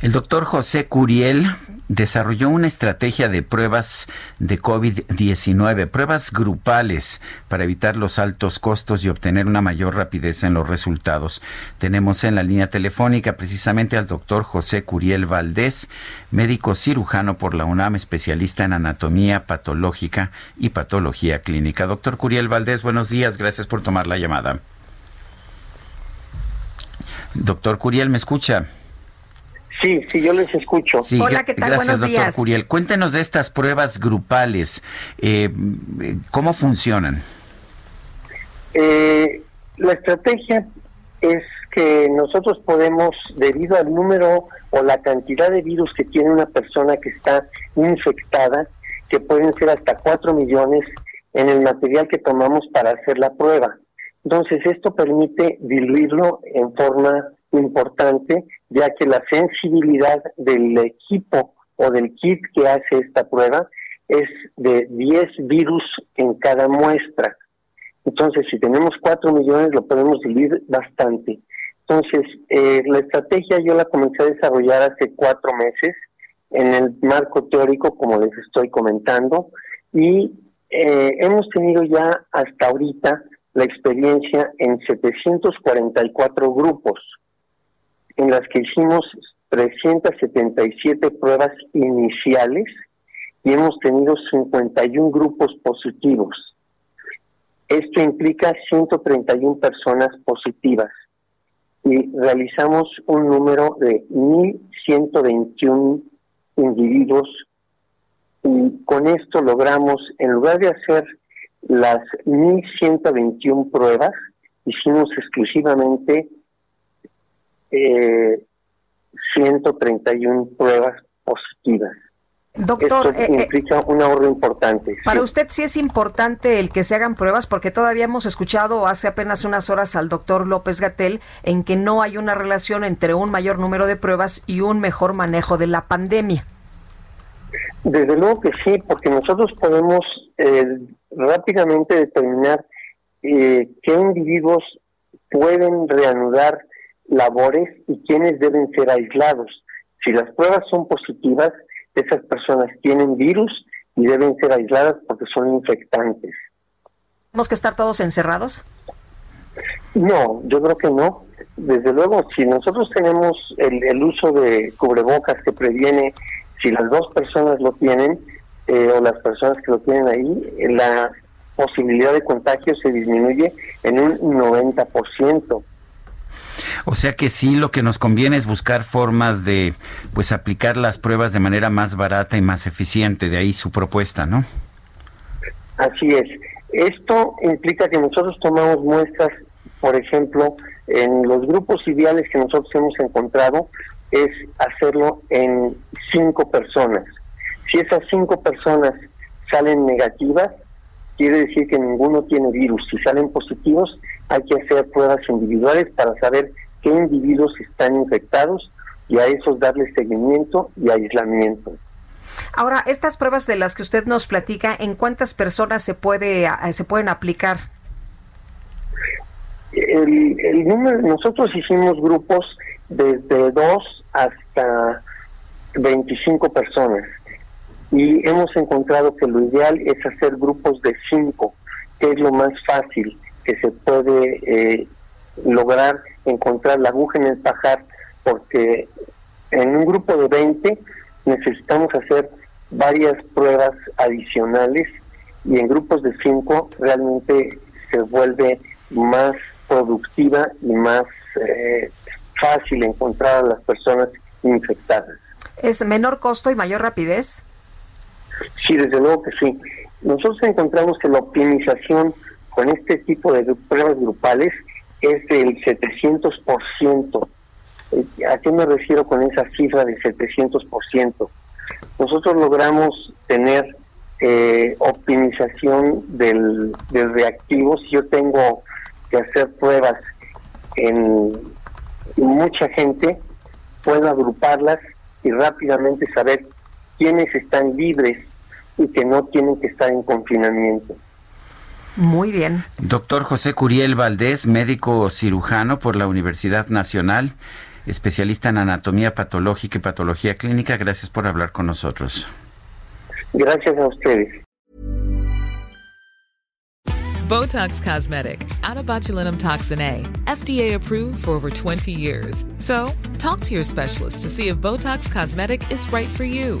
El doctor José Curiel desarrolló una estrategia de pruebas de COVID-19, pruebas grupales para evitar los altos costos y obtener una mayor rapidez en los resultados. Tenemos en la línea telefónica precisamente al doctor José Curiel Valdés, médico cirujano por la UNAM, especialista en anatomía patológica y patología clínica. Doctor Curiel Valdés, buenos días, gracias por tomar la llamada. Doctor Curiel, ¿me escucha? Sí, sí, yo les escucho. Hola, ¿qué tal? Gracias, Buenos doctor días. Curiel. Cuéntenos de estas pruebas grupales. Eh, ¿Cómo funcionan? Eh, la estrategia es que nosotros podemos, debido al número o la cantidad de virus que tiene una persona que está infectada, que pueden ser hasta 4 millones en el material que tomamos para hacer la prueba. Entonces, esto permite diluirlo en forma importante, ya que la sensibilidad del equipo o del kit que hace esta prueba es de 10 virus en cada muestra. Entonces, si tenemos 4 millones, lo podemos diluir bastante. Entonces, eh, la estrategia yo la comencé a desarrollar hace cuatro meses en el marco teórico, como les estoy comentando, y eh, hemos tenido ya hasta ahorita la experiencia en 744 grupos, en las que hicimos 377 pruebas iniciales y hemos tenido 51 grupos positivos. Esto implica 131 personas positivas y realizamos un número de 1.121 individuos y con esto logramos, en lugar de hacer las 1.121 pruebas, hicimos exclusivamente eh, 131 pruebas positivas. Doctor, Esto eh, eh, implica un ahorro importante. para sí. usted sí es importante el que se hagan pruebas porque todavía hemos escuchado hace apenas unas horas al doctor López Gatel en que no hay una relación entre un mayor número de pruebas y un mejor manejo de la pandemia. Desde luego que sí, porque nosotros podemos eh, rápidamente determinar eh, qué individuos pueden reanudar labores y quiénes deben ser aislados. Si las pruebas son positivas, esas personas tienen virus y deben ser aisladas porque son infectantes. ¿Tenemos que estar todos encerrados? No, yo creo que no. Desde luego, si nosotros tenemos el, el uso de cubrebocas que previene, si las dos personas lo tienen, eh, o las personas que lo tienen ahí, la posibilidad de contagio se disminuye en un 90%. O sea que sí, lo que nos conviene es buscar formas de, pues, aplicar las pruebas de manera más barata y más eficiente. De ahí su propuesta, ¿no? Así es. Esto implica que nosotros tomamos muestras, por ejemplo, en los grupos ideales que nosotros hemos encontrado, es hacerlo en cinco personas. Si esas cinco personas salen negativas, quiere decir que ninguno tiene virus. Si salen positivos, hay que hacer pruebas individuales para saber qué individuos están infectados y a esos darles seguimiento y aislamiento. Ahora, estas pruebas de las que usted nos platica, ¿en cuántas personas se puede se pueden aplicar? El, el número, nosotros hicimos grupos desde dos hasta 25 personas y hemos encontrado que lo ideal es hacer grupos de cinco, que es lo más fácil que se puede eh, lograr encontrar la aguja en el pajar, porque en un grupo de 20 necesitamos hacer varias pruebas adicionales y en grupos de cinco realmente se vuelve más productiva y más eh, fácil encontrar a las personas infectadas. ¿Es menor costo y mayor rapidez? Sí, desde luego que sí. Nosotros encontramos que la optimización con este tipo de pruebas grupales es del 700%. Eh, ¿A qué me refiero con esa cifra de 700%? Nosotros logramos tener eh, optimización del, del reactivo. Si yo tengo que hacer pruebas en mucha gente, puedo agruparlas y rápidamente saber quiénes están libres y que no tienen que estar en confinamiento. Muy bien. Doctor José Curiel Valdés, médico cirujano por la Universidad Nacional, especialista en anatomía patológica y patología clínica, gracias por hablar con nosotros. Gracias a ustedes. Botox Cosmetic, out of botulinum toxin A, FDA approved for over 20 years. So, talk to your specialist to see if Botox Cosmetic is right for you.